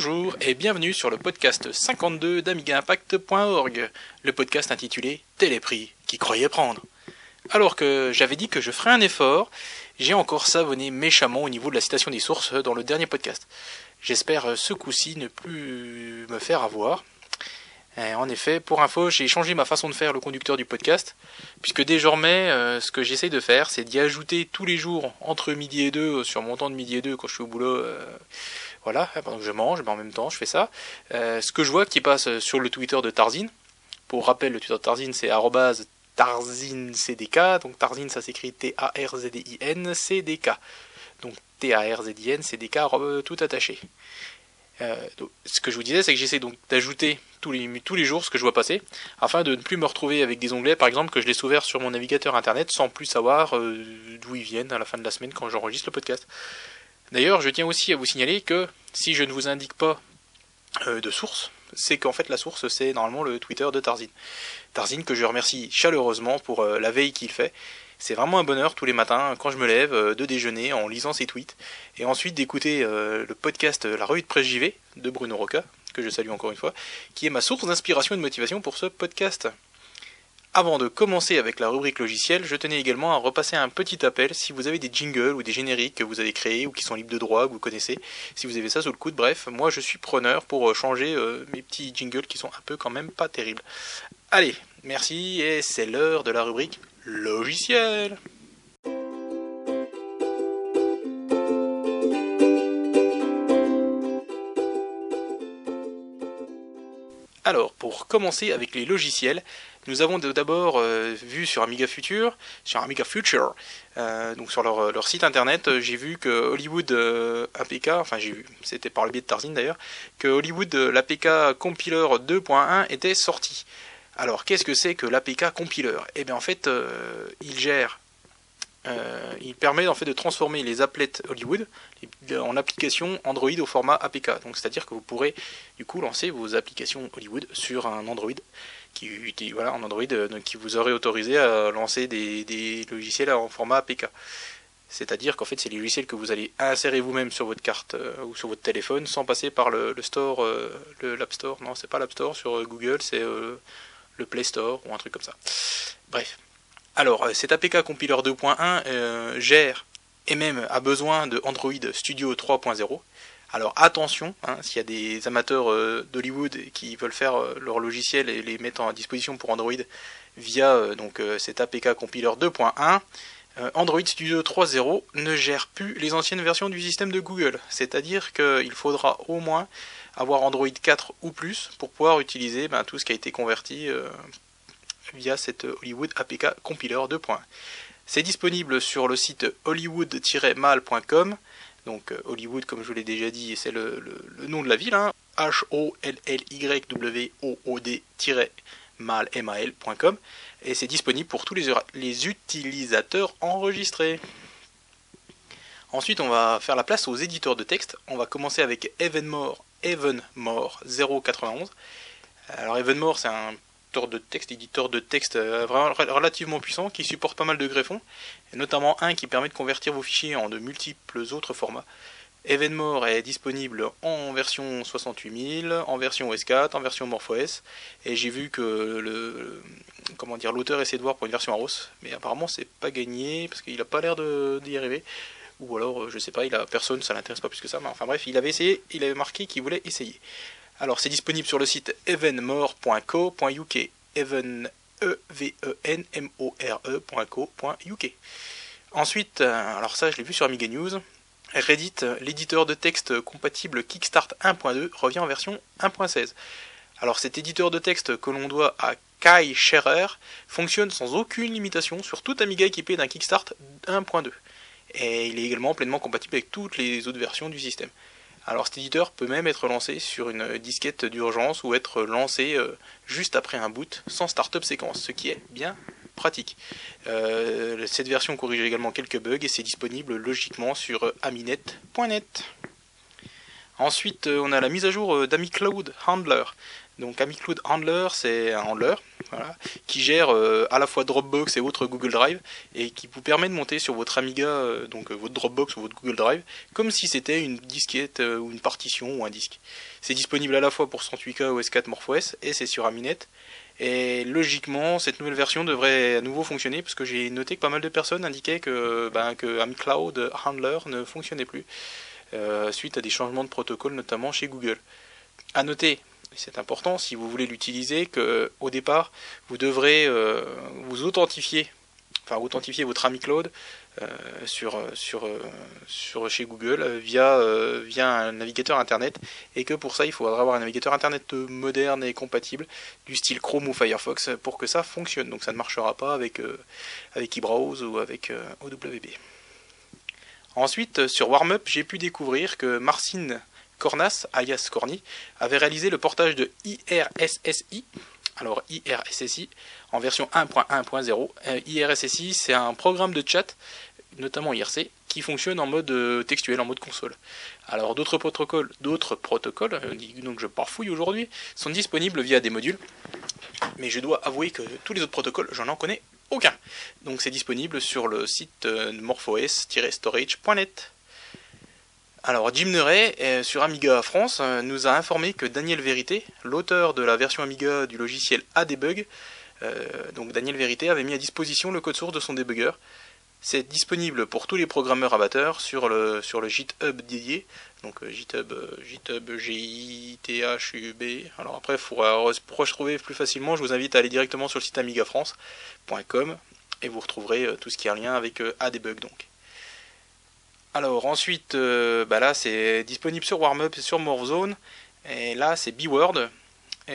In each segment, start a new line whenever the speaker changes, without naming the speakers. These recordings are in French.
Bonjour et bienvenue sur le podcast 52 d'AmigaImpact.org, le podcast intitulé Téléprix qui croyait prendre. Alors que j'avais dit que je ferais un effort, j'ai encore savonné méchamment au niveau de la citation des sources dans le dernier podcast. J'espère ce coup-ci ne plus me faire avoir. en effet, pour info, j'ai changé ma façon de faire le conducteur du podcast, puisque désormais, euh, ce que j'essaye de faire, c'est d'y ajouter tous les jours, entre midi et deux, sur mon temps de midi et deux, quand je suis au boulot, euh, voilà, pendant que je mange, mais en même temps, je fais ça. Euh, ce que je vois qui passe sur le Twitter de Tarzin, pour rappel, le Twitter de Tarzin, c'est TarzinCDK, donc Tarzin, ça s'écrit T-A-R-Z-I-N, C-D-K. Donc T-A-R-Z-I-N, C-D-K, tout attaché. Euh, ce que je vous disais, c'est que j'essaie donc d'ajouter tous les, tous les jours ce que je vois passer, afin de ne plus me retrouver avec des onglets, par exemple, que je laisse ouverts sur mon navigateur internet sans plus savoir euh, d'où ils viennent à la fin de la semaine quand j'enregistre le podcast. D'ailleurs, je tiens aussi à vous signaler que si je ne vous indique pas euh, de source, c'est qu'en fait la source c'est normalement le Twitter de Tarzin. Tarzin que je remercie chaleureusement pour euh, la veille qu'il fait. C'est vraiment un bonheur tous les matins quand je me lève euh, de déjeuner en lisant ses tweets et ensuite d'écouter le podcast La revue de presse JV de Bruno Roca, que je salue encore une fois, qui est ma source d'inspiration et de motivation pour ce podcast. Avant de commencer avec la rubrique logiciel, je tenais également à repasser un petit appel si vous avez des jingles ou des génériques que vous avez créés ou qui sont libres de droit, que vous connaissez, si vous avez ça sous le coude, bref, moi je suis preneur pour euh, changer euh, mes petits jingles qui sont un peu quand même pas terribles. Allez, merci et c'est l'heure de la rubrique logiciel. Alors, pour commencer avec les logiciels, nous avons d'abord euh, vu sur Amiga Future, sur Amiga Future, euh, donc sur leur, site internet, euh, j'ai vu que Hollywood APK, enfin j'ai vu, c'était par le biais de Tarzin d'ailleurs, que Hollywood l'APK Compiler 2.1 était sorti. Alors qu'est-ce que c'est que l'APK Compiler? Eh bien en fait, il gère euh, il permet en fait de transformer les applets Hollywood en applications Android au format APK. Donc c'est-à-dire que vous pourrez du coup lancer vos applications Hollywood sur un Android qui euh, vous aurait autorisé à lancer des, logiciels en format APK. C'est-à-dire qu'en fait c'est les logiciels que vous allez insérer vous-même sur votre carte euh, ou sur votre téléphone sans passer par le, store, l'App Store. Non, c'est pas l'App Store sur Google, c'est le Play Store ou un truc comme ça. Bref. Alors, euh, cet APK Compiler 2.1 euh, gère et même a besoin de Android Studio 3.0. Alors attention, hein, s'il y a des amateurs euh, d'Hollywood qui veulent faire leur logiciel et les mettre en disposition pour Android via donc cet APK Compiler 2.1, Android Studio 3.0 ne gère plus les anciennes versions du système de Google. C'est-à-dire qu'il faudra au moins avoir Android 4 ou plus pour pouvoir utiliser ben, tout ce qui a été converti via cette Hollywood APK Compiler 2. C'est disponible sur le site hollywood-mal.com. Donc euh, Hollywood, comme je vous l'ai déjà dit, c'est le, nom de la ville. Hein. H-O-L-L-Y-W-O-O-D-mal.com. Et c'est disponible pour tous les, les utilisateurs enregistrés. Ensuite, on va faire la place aux éditeurs de texte. On va commencer avec Evenmore, Evenmore 091. Alors Evenmore, c'est un de texte, éditeur de texte euh, relativement puissant qui supporte pas mal de greffons, et notamment un qui permet de convertir vos fichiers en de multiples autres formats. Evenmore est disponible en version 68000, en version OS4, en version MorphOS, et j'ai vu que le, comment dire l'auteur essaie de voir pour une version AROS, mais apparemment c'est pas gagné parce qu'il a pas l'air d'y arriver, ou alors euh, je sais pas, il a personne, ça l'intéresse pas plus que ça, mais enfin bref, il avait essayé, il avait marqué qu'il voulait essayer. Alors c'est disponible sur le site evenmore.co.uk. Even e e e.co.uk. Ensuite, euh, alors ça je l'ai vu sur Amiga News, Reddit, l'éditeur de texte compatible Kickstart 1.2 revient en version 1.16. Alors cet éditeur de texte que l'on doit à Kai Scherer fonctionne sans aucune limitation sur tout Amiga équipé d'un Kickstart 1.2. Et il est également pleinement compatible avec toutes les autres versions du système. Alors cet éditeur peut même être lancé sur une disquette d'urgence ou être lancé euh, juste après un boot sans startup séquence, ce qui est bien pratique. Euh, cette version corrige également quelques bugs et c'est disponible logiquement sur aminet.net. Ensuite, euh, on a la mise à jour d'AmiCloud Handler. Donc AmiCloud Handler, c'est un handler qui gère à la fois Dropbox et autres Google Drive et qui vous permet de monter sur votre Amiga, donc votre Dropbox ou votre Google Drive, comme si c'était une disquette ou une partition ou un disque. C'est disponible à la fois pour 108K OS4 MorphOS et c'est sur Aminet. Et logiquement, cette nouvelle version devrait à nouveau fonctionner parce que j'ai noté que pas mal de personnes indiquaient que, ben, que AmCloud Handler ne fonctionnait plus euh, suite à des changements de protocole, notamment chez Google. À noter, c'est important si vous voulez l'utiliser, que au départ, vous devrez euh, vous authentifier, enfin authentifier votre AmiCloud euh, sur, sur, sur chez Google via, via un navigateur internet et que pour ça il faudra avoir un navigateur internet moderne et compatible du style Chrome ou Firefox pour que ça fonctionne. Donc ça ne marchera pas avec, avec eBrowse ou avec OWB. Ensuite, sur Warmup, j'ai pu découvrir que Marcin Cornas, alias Corny, avait réalisé le portage de IRSSI, alors IRSSI, en version 1.1.0. Euh, IRSSI, c'est un programme de chat, notamment IRC, qui fonctionne en mode euh, textuel, en mode console. Alors d'autres protocoles, d'autres protocoles, euh, donc je parfouille aujourd'hui, sont disponibles via des modules. Mais je dois avouer que tous les autres protocoles, j'en en connais aucun. Donc c'est disponible sur le site morphos-storage.net. Alors Jim Neray, sur Amiga France, nous a informé que Daniel Vérité, l'auteur de la version Amiga du logiciel ADebug, donc Daniel Vérité avait mis à disposition le code source de son debugger c'est disponible pour tous les programmeurs amateurs sur le, sur GitHub dédié. Donc euh, GitHub, euh, GitHub G-I-T-H-U-B. Alors après, pour, pour plus facilement, je vous invite à aller directement sur le site amigafrance.com et vous retrouverez euh, tout ce qui a un lien avec ADebug donc. Alors ensuite, bah là c'est disponible sur Warmup et sur Morphzone. Et là c'est B-Word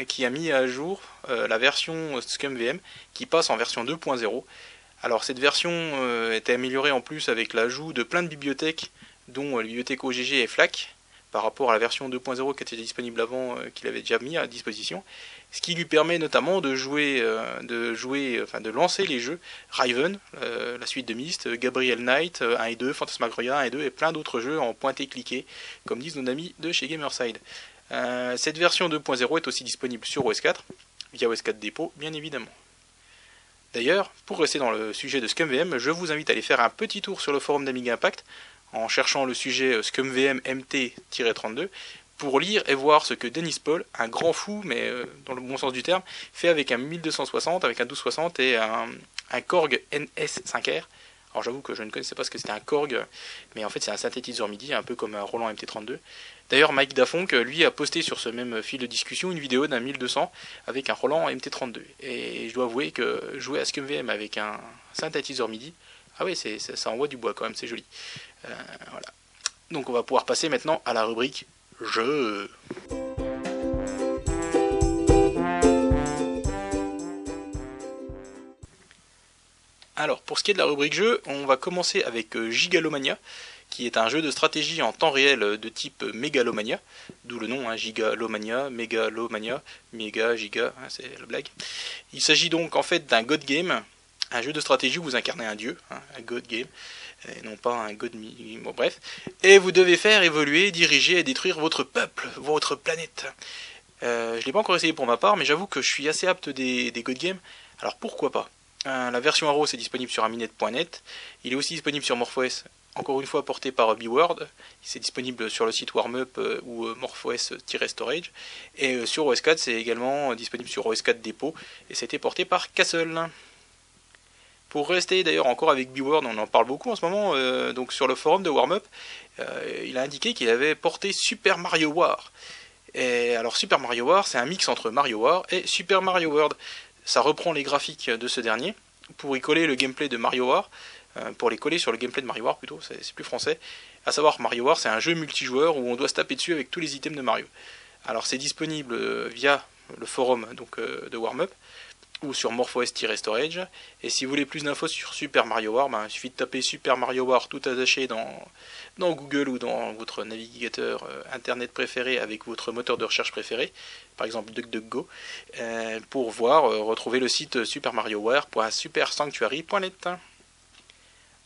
qui a mis à jour la version ScumVM qui passe en version 2.0 alors cette version euh, était améliorée en plus avec l'ajout de plein de bibliothèques, dont euh, la bibliothèque OGG et FLAC, par rapport à la version 2.0 qui était disponible avant, euh, qu'il avait déjà mis à disposition, ce qui lui permet notamment de jouer, de jouer, enfin de lancer les jeux Riven, la suite de Myst, Gabriel Knight 1 et 2, Phantasmagoria 1 et 2 et plein d'autres jeux en pointé-cliqué, comme disent nos amis de chez Gamerside. cette version 2.0 est aussi disponible sur OS4, via OS4 Depot bien évidemment. D'ailleurs, pour rester dans le sujet de ScumVM, je vous invite à aller faire un petit tour sur le forum d'Amiga Impact en cherchant le sujet euh, ScumVM MT-32 pour lire et voir ce que Dennis Paul, un grand fou, mais euh, dans le bon sens du terme, fait avec un 1260, avec un 1260 et un, Korg NS5R. Alors j'avoue que je ne connaissais pas ce que c'était un Korg, mais en fait c'est un synthétiseur MIDI, un peu comme un Roland MT32. D'ailleurs Mike Dafonk, lui, a posté sur ce même fil de discussion une vidéo d'un 1200 avec un Roland MT32. Et je dois avouer que jouer à ScumVM avec un synthétiseur MIDI, ah oui, c'est, ça, envoie du bois quand même, c'est joli. Euh, voilà. Donc on va pouvoir passer maintenant à la rubrique jeu. Alors, pour ce qui est de la rubrique jeu, on va commencer avec euh, Gigalomania, qui est un jeu de stratégie en temps réel de type Megalomania, d'où le nom, hein, Gigalomania, Megalomania, Mega, Giga, hein, c'est la blague. Il s'agit donc en fait d'un God Game, un jeu de stratégie où vous incarnez un dieu, hein, un God Game, et non pas un God Bon, bref. Et vous devez faire évoluer, diriger et détruire votre peuple, votre planète. Euh, je ne l'ai pas encore essayé pour ma part, mais j'avoue que je suis assez apte des, God Games, alors pourquoi pas? Euh, la version Arrow est disponible sur aminet.net. Il est aussi disponible sur MorphOS, encore une fois porté par BeWord. C'est disponible sur le site Warmup euh, ou euh, MorphOS-Storage. Et sur OS4, c'est également disponible sur OS4 Depot et c'était porté par Castle. Pour rester d'ailleurs encore avec BeWord, on en parle beaucoup en ce moment, donc sur le forum de Warmup, il a indiqué qu'il avait porté Super Mario War. Et alors Super Mario War, c'est un mix entre Mario War et Super Mario World ça reprend les graphiques de ce dernier pour y coller le gameplay de Mario War, euh, pour les coller sur le gameplay de Mario War plutôt, c'est plus français. À savoir Mario War, c'est un jeu multijoueur où on doit se taper dessus avec tous les items de Mario. Alors c'est disponible euh, via le forum donc, euh, de Warmup ou sur MorphOS-Storage. Et si vous voulez plus d'infos sur Super Mario War, ben, il suffit de taper Super Mario War tout attaché dans, dans Google ou dans votre navigateur euh, internet préféré avec votre moteur de recherche préféré, par exemple DuckDuckGo, euh, pour voir, euh, retrouver le site supermarioware.supersanctuary.net.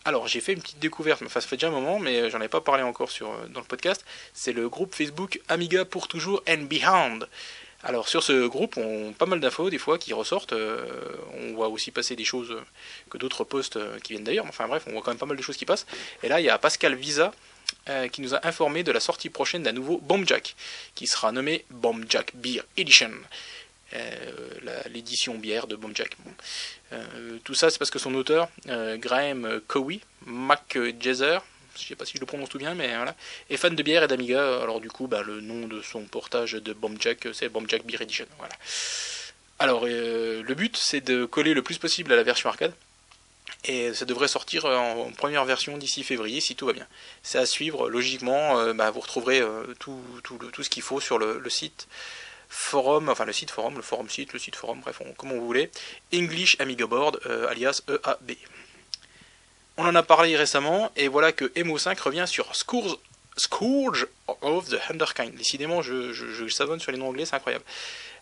Alors j'ai fait une petite découverte, enfin ça fait déjà un moment, mais j'en ai pas parlé encore sur, dans le podcast. C'est le groupe Facebook Amiga pour toujours and Behind. Alors sur ce groupe, on pas mal d'infos des fois qui ressortent. on voit aussi passer des choses que d'autres posts qui viennent d'ailleurs. Enfin bref, on voit quand même pas mal de choses qui passent. Et là, il y a Pascal Visa qui nous a informé de la sortie prochaine d'un nouveau Bombjack, qui sera nommé Bombjack Beer Edition. l'édition bière de Bombjack. tout ça, c'est parce que son auteur, Graham Cowie, Mac Jazzer, je sais pas si je le prononce tout bien, mais voilà, est fan de bière et d'Amiga. Alors du coup, bah, le nom de son portage de Bombjack, c'est Bombjack Beer Edition. Voilà. Alors euh, le but, c'est de coller le plus possible à la version arcade. Et ça devrait sortir en première version d'ici février si tout va bien. C'est à suivre. Logiquement, euh, bah, vous retrouverez euh, tout, ce qu'il faut sur le, site forum, enfin le site forum, le forum site, le site forum, bref, comme vous voulez. English Amiga Board, alias EAB. On en a parlé récemment, et voilà que MO5 revient sur Scourge, of the Underkind. Décidément, je, je, savonne sur les noms anglais, c'est incroyable.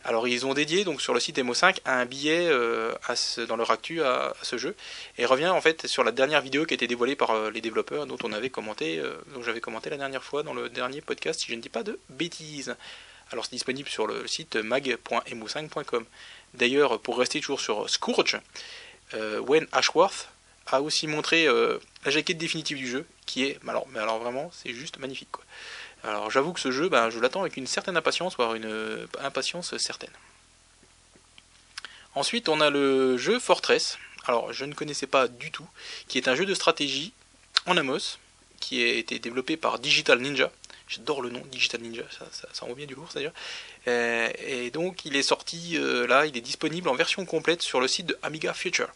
Alors ils ont dédié donc sur le site MO5 un billet euh, dans leur actu à, ce jeu et revient en fait sur la dernière vidéo qui a été dévoilée par euh, les développeurs dont on avait commenté, euh, dont j'avais commenté la dernière fois dans le dernier podcast si je ne dis pas de bêtises. Alors c'est disponible sur le site mag.mo5.com. D'ailleurs pour rester toujours sur Scourge, Wayne Ashworth a aussi montré euh, la jaquette définitive du jeu, qui est, alors, mais alors vraiment, c'est juste magnifique. Quoi. Alors j'avoue que ce jeu, ben, je l'attends avec une certaine impatience, voire une euh, impatience certaine. Ensuite, on a le jeu Fortress. Alors, je ne connaissais pas du tout, qui est un jeu de stratégie en Amos, qui a été développé par Digital Ninja. J'adore le nom, Digital Ninja, ça, ça, ça bien du lourd, c'est-à-dire. Euh, et donc, il est sorti là, il est disponible en version complète sur le site de Amiga Future.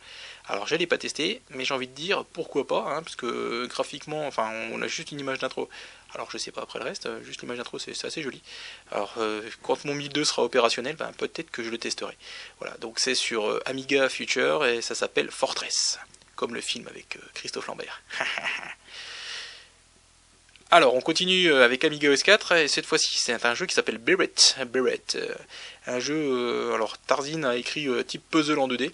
Alors je l'ai pas testé, mais j'ai envie de dire pourquoi pas, hein, parce que graphiquement, enfin on a juste une image d'intro. Alors je sais pas après le reste, juste l'image d'intro c'est assez joli. Alors euh, quand mon 1002 sera opérationnel, ben, peut-être que je le testerai. Voilà, donc c'est sur euh, Amiga Future et ça s'appelle Fortress, comme le film avec euh, Christophe Lambert. Alors, on continue avec Amiga OS 4 et cette fois-ci c'est un jeu qui s'appelle Beret. Beret, un jeu. alors, Tarzin a écrit type puzzle en 2D.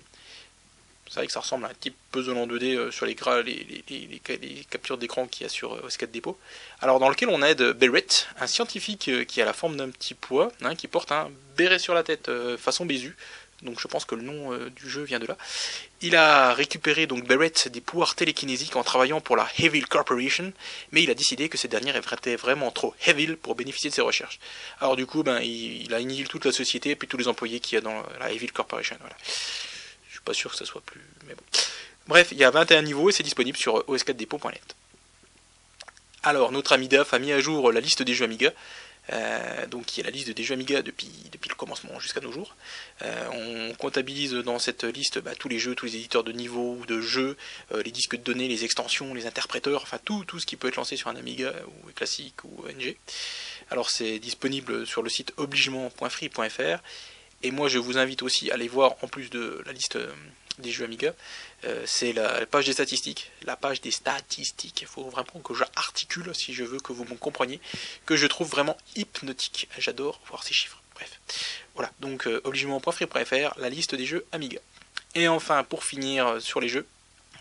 C'est vrai que ça ressemble à un type puzzle en 2D euh, sur les, les, captures d'écran qu'il y a sur euh, OS4 Depot. Alors dans lequel on aide Beret, un scientifique euh, qui a la forme d'un petit poids, hein, qui porte un béret sur la tête façon Bézu. Donc je pense que le nom du jeu vient de là. Il a récupéré donc Beret des pouvoirs télékinésiques en travaillant pour la Heavy Corporation, mais il a décidé que cette dernière était vraiment trop heavy pour bénéficier de ses recherches. Alors du coup, ben, il, a annihilé toute la société et puis tous les employés qu'il y a dans la Heavy Corporation. Voilà pas sûr que ça soit plus. Bref, il y a 21 niveaux et c'est disponible sur os4depot.net. Alors, notre ami DAF a mis à jour la liste des jeux Amiga. Euh, donc qui est la liste des jeux Amiga depuis, depuis le commencement jusqu'à nos jours. Euh, on comptabilise dans cette liste bah, tous les jeux, tous les éditeurs de niveau ou de jeux, euh, les disques de données, les extensions, les interpréteurs, enfin tout, tout ce qui peut être lancé sur un Amiga ou classique ou NG. Alors c'est disponible sur le site obligement.free.fr et moi, je vous invite aussi à aller voir, en plus de la liste euh, des jeux Amiga, euh, c'est la page des statistiques. La page des statistiques. Il faut vraiment que j'articule, si je veux que vous me compreniez, que je trouve vraiment hypnotique. J'adore voir ces chiffres. Bref. Voilà, donc euh, la liste des jeux Amiga. Et enfin, pour finir sur les jeux,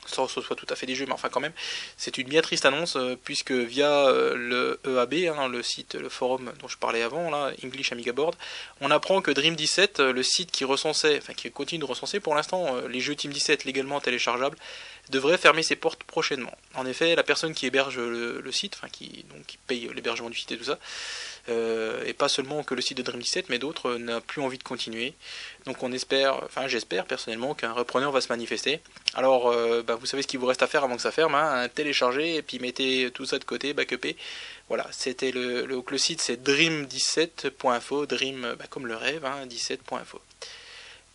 sans que ce soit tout à fait des jeux, mais enfin quand même, c'est une bien triste annonce euh, puisque via euh, le EAB, hein, le site, le forum dont je parlais avant, là, English Amiga Board, on apprend que Dream 17, euh, le site qui recensait, enfin qui continue de recenser pour l'instant les jeux Team 17 légalement téléchargeables, devrait fermer ses portes prochainement. En effet, la personne qui héberge le, site, enfin qui, donc, qui paye l'hébergement du site et tout ça, euh, et pas seulement que le site de Dream 17, mais d'autres n'a plus envie de continuer. Donc on espère, enfin j'espère personnellement qu'un repreneur va se manifester. Alors euh, bah, vous savez ce qu'il vous reste à faire avant que ça ferme, hein, télécharger et puis mettez tout ça de côté, backupé. Voilà, c'était le, le, site c'est dream17.info, dream bah, comme le rêve, hein, 17.info.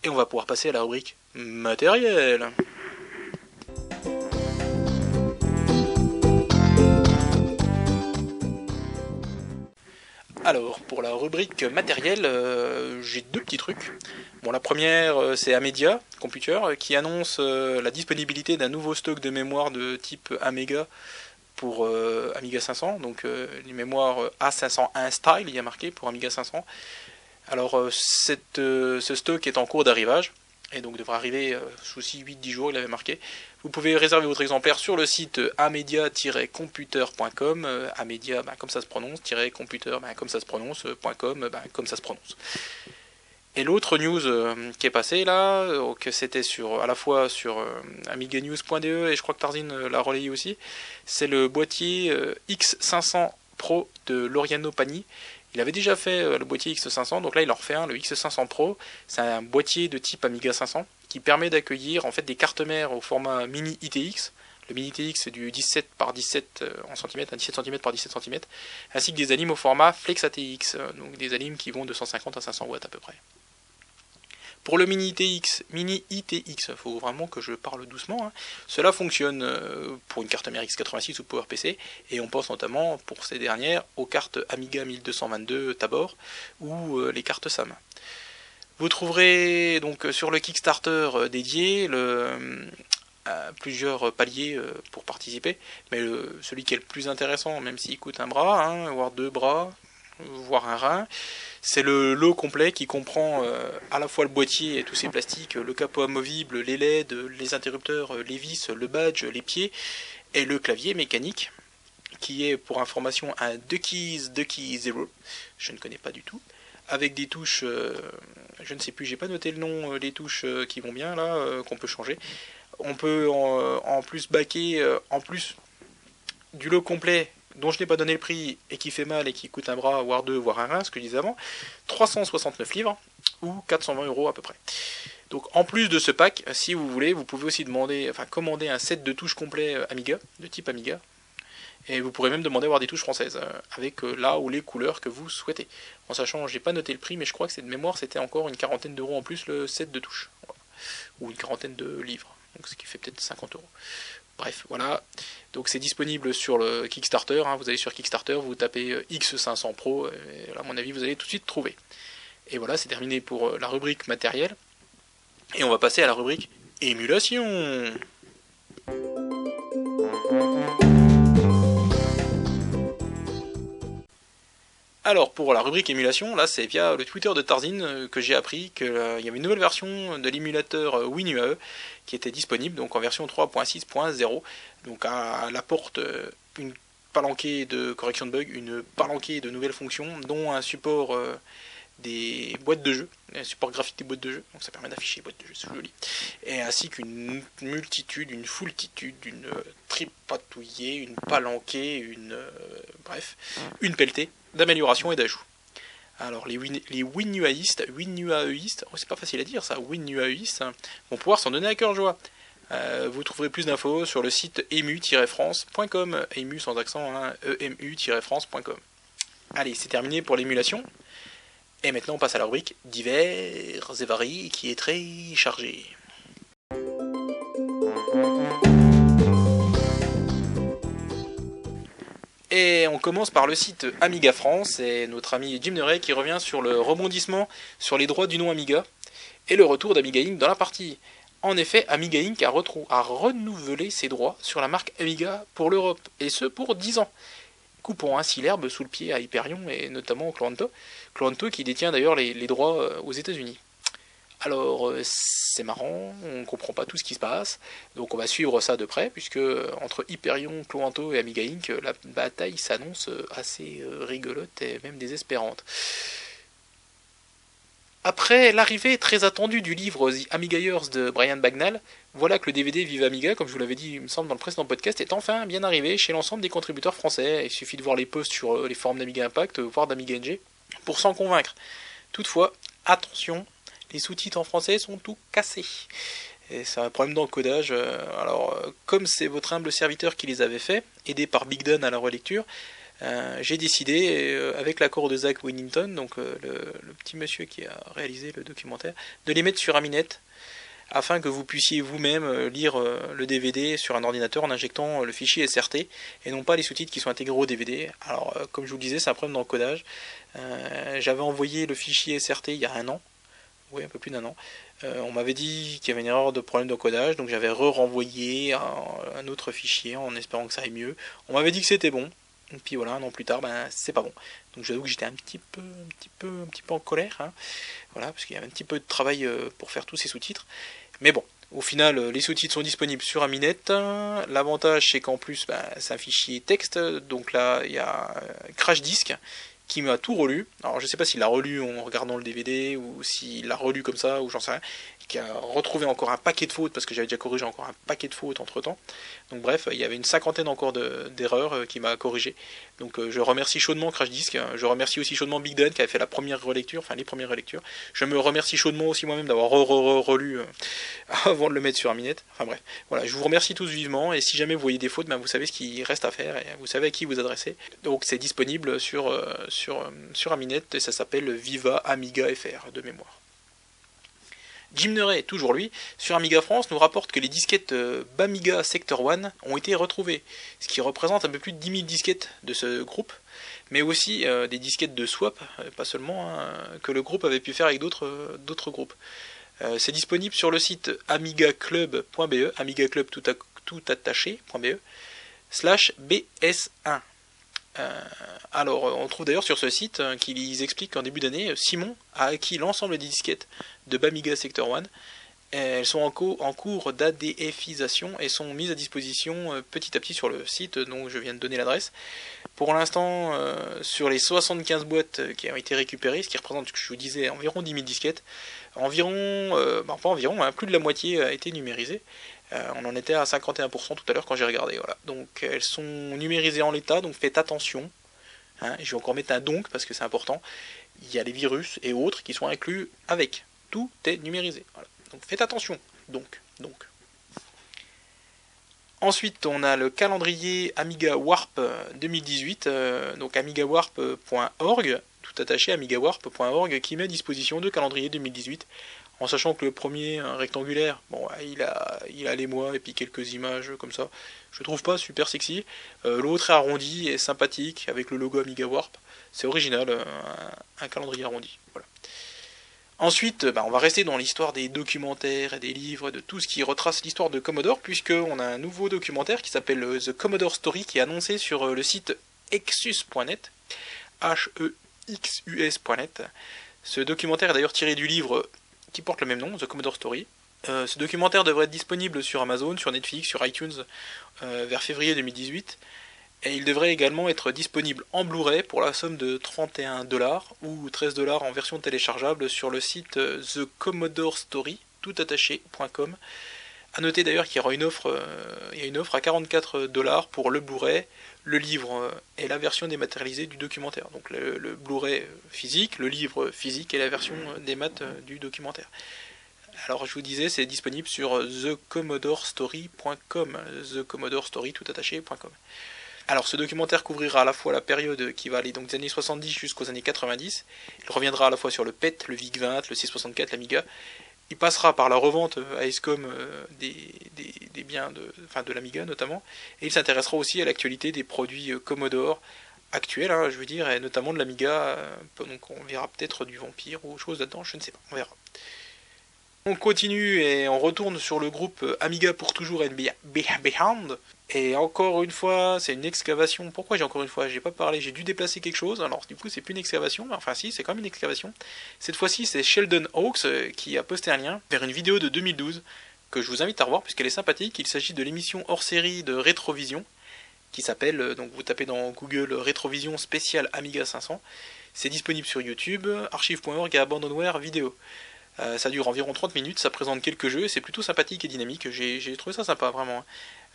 Et on va pouvoir passer à la rubrique matériel. Alors, pour la rubrique matériel, euh, j'ai deux petits trucs. Bon, la première, euh, c'est Amedia Computer qui annonce euh, la disponibilité d'un nouveau stock de mémoire de type Amiga pour Amiga 500, donc les mémoires A501 Style, il y a marqué pour Amiga 500. Alors, cette, ce stock est en cours d'arrivage et donc devrait arriver sous 6-8-10 jours, il avait marqué. Vous pouvez réserver votre exemplaire sur le site amedia-computer.com, amedia bah, comme ça se prononce, computer bah, comme ça se prononce, .com bah, comme ça se prononce. Et l'autre news qui est passée là, que c'était à la fois sur amiganews.de et je crois que Tarzine l'a relayé aussi, c'est le boîtier X500 Pro de Loriano Pani. Il avait déjà fait le boîtier X500, donc là il en refait un, le X500 Pro. C'est un boîtier de type Amiga 500 qui permet d'accueillir en fait des cartes mères au format mini ITX le Mini TX c'est du 17 par 17 euh, en centimètres, un 17 cm par 17 cm, ainsi que des alimes au format Flex ATX, euh, donc des alimes qui vont de 150 à 500 watts à peu près. Pour le mini ITX, mini ITX, il faut vraiment que je parle doucement. Hein. Cela fonctionne euh, pour une carte mère x86 ou PowerPC, et on pense notamment pour ces dernières aux cartes Amiga 1222 Tabor ou les cartes SAM. Vous trouverez donc sur le Kickstarter dédié plusieurs paliers euh, pour participer, mais celui qui est le plus intéressant, même s'il coûte un bras, hein, voire deux bras, voire un rein, c'est le lot complet qui comprend euh, à la fois le boîtier et tous ces plastiques, le capot amovible, les LED, les interrupteurs, les vis, le badge, les pieds, et le clavier mécanique, qui est pour information un 2 keys, 2 keys 0, je ne connais pas du tout, avec des touches, euh, je ne sais plus, j'ai pas noté le nom, les touches qui vont bien là, qu'on peut changer, on peut en, plus baquer, euh, en plus du lot complet dont je n'ai pas donné le prix et qui fait mal et qui coûte un bras, voire deux, voire un rein, ce que je disais avant, 369 livres ou 420 euros à peu près. Donc en plus de ce pack, si vous voulez, vous pouvez aussi demander, enfin commander un set de touches complet euh, Amiga, de type Amiga, et vous pourrez même demander avoir des touches françaises, euh, avec là ou les couleurs que vous souhaitez. En sachant, j'ai pas noté le prix, mais je crois que c'est de mémoire, c'était encore une quarantaine d'euros en plus le set de touches, ou une quarantaine de livres donc ce qui fait peut-être 50 euros. Bref, voilà. Donc c'est disponible sur le Kickstarter. Hein. Vous allez sur Kickstarter, vous tapez euh, X500 Pro, et à mon avis, vous allez tout de suite trouver. Et voilà, c'est terminé pour euh, la rubrique matériel. Et on va passer à la rubrique émulation. Alors pour la rubrique émulation, là c'est via le Twitter de Tarzine euh, que j'ai appris qu'il y avait une nouvelle version de l'émulateur WinUAE qui était disponible donc en version 3.6.0. Donc à la porte euh, une palanquée de correction de bugs, une palanquée de nouvelles fonctions, dont un support euh, des boîtes de jeu, un support graphique des boîtes de jeu, donc ça permet d'afficher les boîtes de jeu, c'est joli, et ainsi qu'une multitude, une foultitude, une euh, tripatouillée, une palanquée, une bref, une pelletée d'amélioration et d'ajout. Alors les, win, les oh, c'est pas facile à dire ça, WinUAistes, vont pouvoir s'en donner à cœur joie. Euh, vous trouverez plus d'infos sur le site emu-france.com, emu sans accent, hein, emu-france.com. Allez, c'est terminé pour l'émulation. Et maintenant on passe à la rubrique divers et variés qui est très chargée. Et on commence par le site Amiga France et notre ami Jim Neray qui revient sur le rebondissement sur les droits du nom Amiga et le retour d'Amiga Inc. dans la partie. En effet, Amiga Inc. a, renouvelé ses droits sur la marque Amiga pour l'Europe, et ce pour 10 ans, coupant ainsi l'herbe sous le pied à Hyperion et notamment Cloanto, Cloanto qui détient d'ailleurs les, les droits euh, aux États-Unis. Alors euh, c'est marrant, on ne comprend pas tout ce qui se passe, donc on va suivre ça de près, puisque euh, entre Hyperion, Cloanto et Amiga Inc., la bataille s'annonce euh, assez rigolote et même désespérante. Après l'arrivée très attendue du livre The Amigayers de Brian Bagnall, voilà que le DVD Vive Amiga, comme je vous l'avais dit, il me semble, dans le précédent podcast, est enfin bien arrivé chez l'ensemble des contributeurs français. Il suffit de voir les posts sur les forums d'Amiga Impact, voire d'Amiga NG, pour s'en convaincre. Toutefois, attention, les sous-titres en français sont tout cassés. Et c'est un problème d'encodage. Euh, alors, euh, comme c'est votre humble serviteur qui les avait fait, aidé par Big Don à la relecture, euh, j'ai décidé, avec l'accord de Zach Winnington, donc le, petit monsieur qui a réalisé le documentaire, de les mettre sur Aminet afin que vous puissiez vous-même lire le DVD sur un ordinateur en injectant le fichier SRT et non pas les sous-titres qui sont intégrés au DVD. Alors, comme je vous le disais, c'est un problème d'encodage. J'avais envoyé le fichier SRT il y a un an oui, un peu plus d'un an. Euh, on m'avait dit qu'il y avait une erreur de problème de codage, donc j'avais re-renvoyé un, autre fichier en espérant que ça aille mieux. On m'avait dit que c'était bon, et puis voilà, un an plus tard, ben c'est pas bon. Donc j'avoue que j'étais un petit peu en colère, hein. voilà, parce qu'il y avait un petit peu de travail euh, pour faire tous ces sous-titres. Mais bon, au final, euh, les sous-titres sont disponibles sur Aminet. L'avantage, c'est qu'en plus, ben, c'est un fichier texte, donc là, il y a Crash Disk qui m'a tout relu. Alors je sais pas s'il l'a relu en regardant le DVD ou s'il l'a relu comme ça ou j'en sais rien qui a retrouvé encore un paquet de fautes, parce que j'avais déjà corrigé encore un paquet de fautes entre temps. Donc bref, il y avait une cinquantaine encore d'erreurs euh, qui m'a corrigé. Donc euh, je remercie chaudement Crash Disk, hein. je remercie aussi chaudement Big Dan qui avait fait la première relecture, enfin les premières relectures. Je me remercie chaudement aussi moi-même d'avoir relu euh, avant de le mettre sur Aminet. Enfin bref, voilà, je vous remercie tous vivement, et si jamais vous voyez des fautes, ben, vous savez ce qu'il reste à faire, et vous savez à qui vous adresser. Donc c'est disponible sur, sur Aminet, et ça s'appelle Viva Amiga FR de mémoire. Jim Neray, toujours lui, sur Amiga France, nous rapporte que les disquettes euh, Bamiga Sector 1 ont été retrouvées, ce qui représente un peu plus de 10 000 disquettes de ce groupe, mais aussi euh, des disquettes de swap, euh, pas seulement, hein, que le groupe avait pu faire avec d'autres groupes. C'est disponible sur le site amigaclub.be, amigaclub tout, tout attaché.be, slash BS1. Alors, on trouve d'ailleurs sur ce site qu'ils expliquent qu'en début d'année, Simon a acquis l'ensemble des disquettes de Bamiga Sector 1. Elles sont en, cours d'ADFisation et sont mises à disposition euh, petit à petit sur le site dont je viens de donner l'adresse. Pour l'instant, euh, sur les 75 boîtes qui ont été récupérées, ce qui représente, je vous disais, environ 10 000 disquettes, environ, euh, pas environ, hein, plus de la moitié a été numérisée. On en était à 51% tout à l'heure quand j'ai regardé. Donc elles sont numérisées en l'état, donc faites attention. Hein. je vais encore mettre un donc parce que c'est important. Il y a les virus et autres qui sont inclus avec tout est numérisé. Donc faites attention. Donc, donc. Ensuite, on a le calendrier Amiga Warp 2018, euh, donc amigawarp.org, tout attaché amigawarp.org, qui met à disposition de calendrier 2018, en sachant que le premier rectangulaire, bon, il a, les mois et puis quelques images comme ça. Je trouve pas super sexy. Euh, l'autre est arrondi et sympathique avec le logo Amiga Warp. C'est original, euh, un, un calendrier arrondi. Voilà. Ensuite, bah, on va rester dans l'histoire des documentaires et des livres, de tout ce qui retrace l'histoire de Commodore, puisqu'on a un nouveau documentaire qui s'appelle euh, The Commodore Story, qui est annoncé sur le site exus.net, H-E-X-U-S.net. Ce documentaire est d'ailleurs tiré du livre qui porte le même nom, The Commodore Story. Euh, ce documentaire devrait être disponible sur Amazon, sur Netflix, sur iTunes vers février 2018. Et il devrait également être disponible en Blu-ray pour la somme de 31 dollars ou 13 dollars en version téléchargeable sur le site euh, The Commodore Story, toutattaché.com. A noter d'ailleurs qu'il y aura une offre, euh, il y a une offre à 44 dollars pour le Blu-ray, le livre euh, et la version dématérialisée du documentaire. Donc le, Blu-ray physique, le livre physique et la version des maths du documentaire. Alors je vous disais, c'est disponible sur thecommodorestory.com. Alors ce documentaire couvrira à la fois la période qui va aller donc des années 70 jusqu'aux années 90. Il reviendra à la fois sur le PET, le VIC-20, le C64, l'Amiga. Il passera par la revente à ESCOM euh, des, biens de, de l'Amiga notamment. Et il s'intéressera aussi à l'actualité des produits euh, Commodore actuels, hein, je veux dire, et notamment de l'Amiga. Euh, donc on verra peut-être du Vampire ou chose là-dedans, je ne sais pas, on verra. On continue et on retourne sur le groupe Amiga pour toujours and Behind, et encore une fois, c'est une excavation. Pourquoi j'ai encore une fois J'ai pas parlé, j'ai dû déplacer quelque chose. Alors du coup, c'est plus une excavation, enfin si, c'est quand même une excavation. Cette fois-ci, c'est Sheldon Hawks euh, qui a posté un lien vers une vidéo de 2012 que je vous invite à revoir puisqu'elle est sympathique. Il s'agit de l'émission hors série de Rétrovision qui s'appelle, euh, donc vous tapez dans Google Rétrovision spécial Amiga 500. C'est disponible sur YouTube, archive.org et Abandonware vidéo. Euh, ça dure environ 30 minutes, ça présente quelques jeux et c'est plutôt sympathique et dynamique. J'ai trouvé ça sympa, vraiment.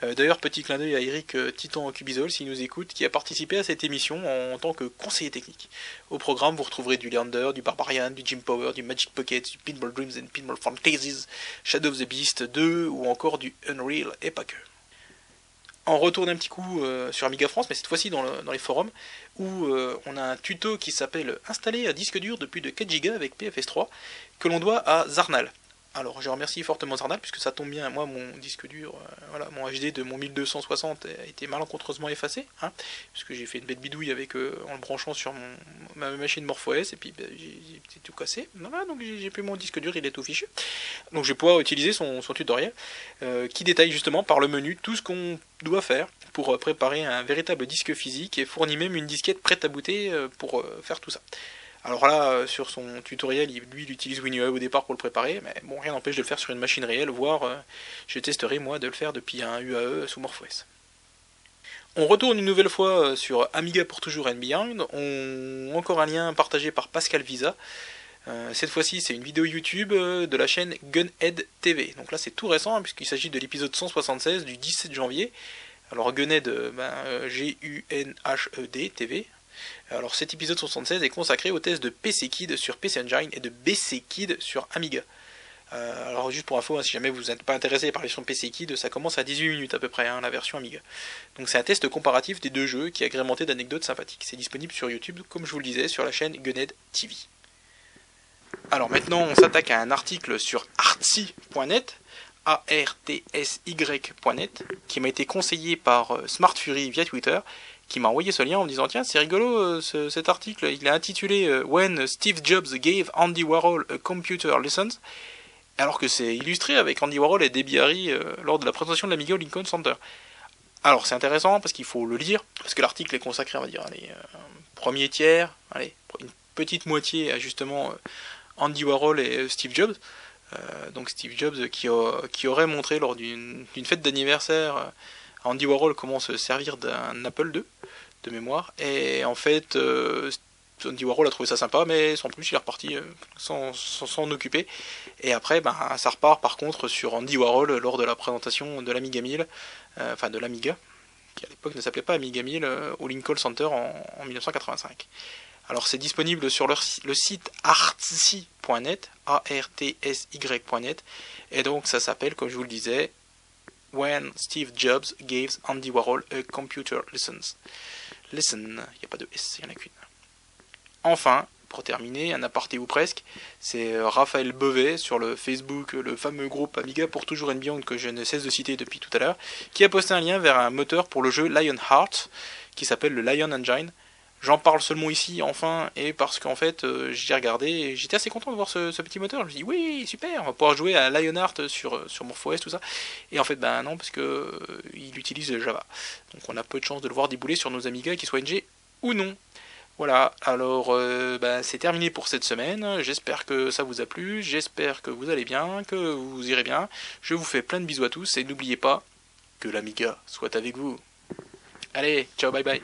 Euh, d'ailleurs, petit clin d'œil à Eric euh, Titan Cubisol, s'il nous écoute, qui a participé à cette émission en, tant que conseiller technique. Au programme, vous retrouverez du Leander, du Barbarian, du Jim Power, du Magic Pocket, du Pinball Dreams and Pinball Fantasies, Shadow of the Beast 2 ou encore du Unreal et pas que. On retourne un petit coup euh, sur Amiga France, mais cette fois-ci dans, les forums, où on a un tuto qui s'appelle Installer un disque dur de plus de 4 Go avec PFS3, que l'on doit à Zarnal. Alors je remercie fortement Zarnal puisque ça tombe bien, moi mon disque dur, euh, voilà, mon HD de mon 1260 a été malencontreusement effacé, hein, puisque j'ai fait une bête bidouille avec euh, en le branchant sur ma machine MorphOS et puis ben, j'ai tout cassé. Voilà, donc j'ai plus mon disque dur, il est tout fichu. Donc je vais pouvoir utiliser son, tutoriel euh, qui détaille justement par le menu tout ce qu'on doit faire pour préparer un véritable disque physique et fournit même une disquette prête à booter pour faire tout ça. Alors là, euh, sur son tutoriel, lui, il utilise WinUAE au départ pour le préparer, mais bon, rien n'empêche de le faire sur une machine réelle, voire euh, je testerai moi de le faire depuis un UAE sous MorphOS. On retourne une nouvelle fois sur Amiga pour toujours and Beyond. On... Encore un lien partagé par Pascal Visa. cette fois-ci, c'est une vidéo YouTube de la chaîne Gunhead TV. Donc là, c'est tout récent, hein, puisqu'il s'agit de l'épisode 176 du 17 janvier. Alors Gunhead, ben, G-U-N-H-E-D TV, alors cet épisode 76 est consacré au test de PC Kid sur PC Engine et de BC Kid sur Amiga. Euh, alors juste pour info, hein, si jamais vous n'êtes pas intéressé par la version PC Kid, ça commence à 18 minutes à peu près, hein, la version Amiga. Donc c'est un test comparatif des deux jeux qui est agrémenté d'anecdotes sympathiques. C'est disponible sur YouTube, comme je vous le disais, sur la chaîne Gunhead TV. Alors maintenant, on s'attaque à un article sur artsy.net, A-R-T-S-Y.net, qui m'a été conseillé par euh, Smart Fury via Twitter, qui m'a envoyé ce lien en me disant tiens c'est rigolo euh, cet article il est intitulé euh, When Steve Jobs gave Andy Warhol a computer lessons alors que c'est illustré avec Andy Warhol et Debbie Harry euh, lors de la présentation de l'Amiga Lincoln Center. Alors c'est intéressant parce qu'il faut le lire parce que l'article est consacré on va dire allez premier tiers allez une petite moitié à justement Andy Warhol et Steve Jobs. donc Steve Jobs qui, qui aurait montré lors d'une fête d'anniversaire Andy Warhol comment se servir d'un Apple II de mémoire. Et en fait, euh, Andy Warhol a trouvé ça sympa, mais sans plus, il est reparti euh, sans s'en occuper. Et après, ben, ça repart par contre sur Andy Warhol lors de la présentation de l'Amiga 1000, euh, enfin de l'Amiga, qui à l'époque ne s'appelait pas Amiga 1000, au Lincoln Center en, 1985. Alors c'est disponible sur le, le site artsy.net, A-R-T-S-Y.net, et donc ça s'appelle, comme je vous le disais, When Steve Jobs Gave Andy Warhol a Computer Lessons. Listen, il n'y a pas de S, il n'y en a qu'une. Enfin, pour terminer, un aparté ou presque, c'est euh, Raphaël Bevet sur le Facebook, le fameux groupe Amiga pour toujours and Beyond que je ne cesse de citer depuis tout à l'heure, qui a posté un lien vers un moteur pour le jeu Lionheart qui s'appelle le Lion Engine J'en parle seulement ici, enfin, et parce qu'en fait, euh, j'ai regardé j'étais assez content de voir ce, petit moteur. Je me suis dit, oui, super, on va pouvoir jouer à Lionheart sur, euh, sur MorphOS, tout ça. Et en fait, ben non, parce que euh, il utilise Java. Donc on a peu de chance de le voir débouler sur nos Amiga, qu'ils soient NG ou non. Voilà, alors ben, c'est terminé pour cette semaine. J'espère que ça vous a plu, j'espère que vous allez bien, que vous irez bien. Je vous fais plein de bisous à tous et n'oubliez pas que l'Amiga soit avec vous. Allez, ciao, bye bye.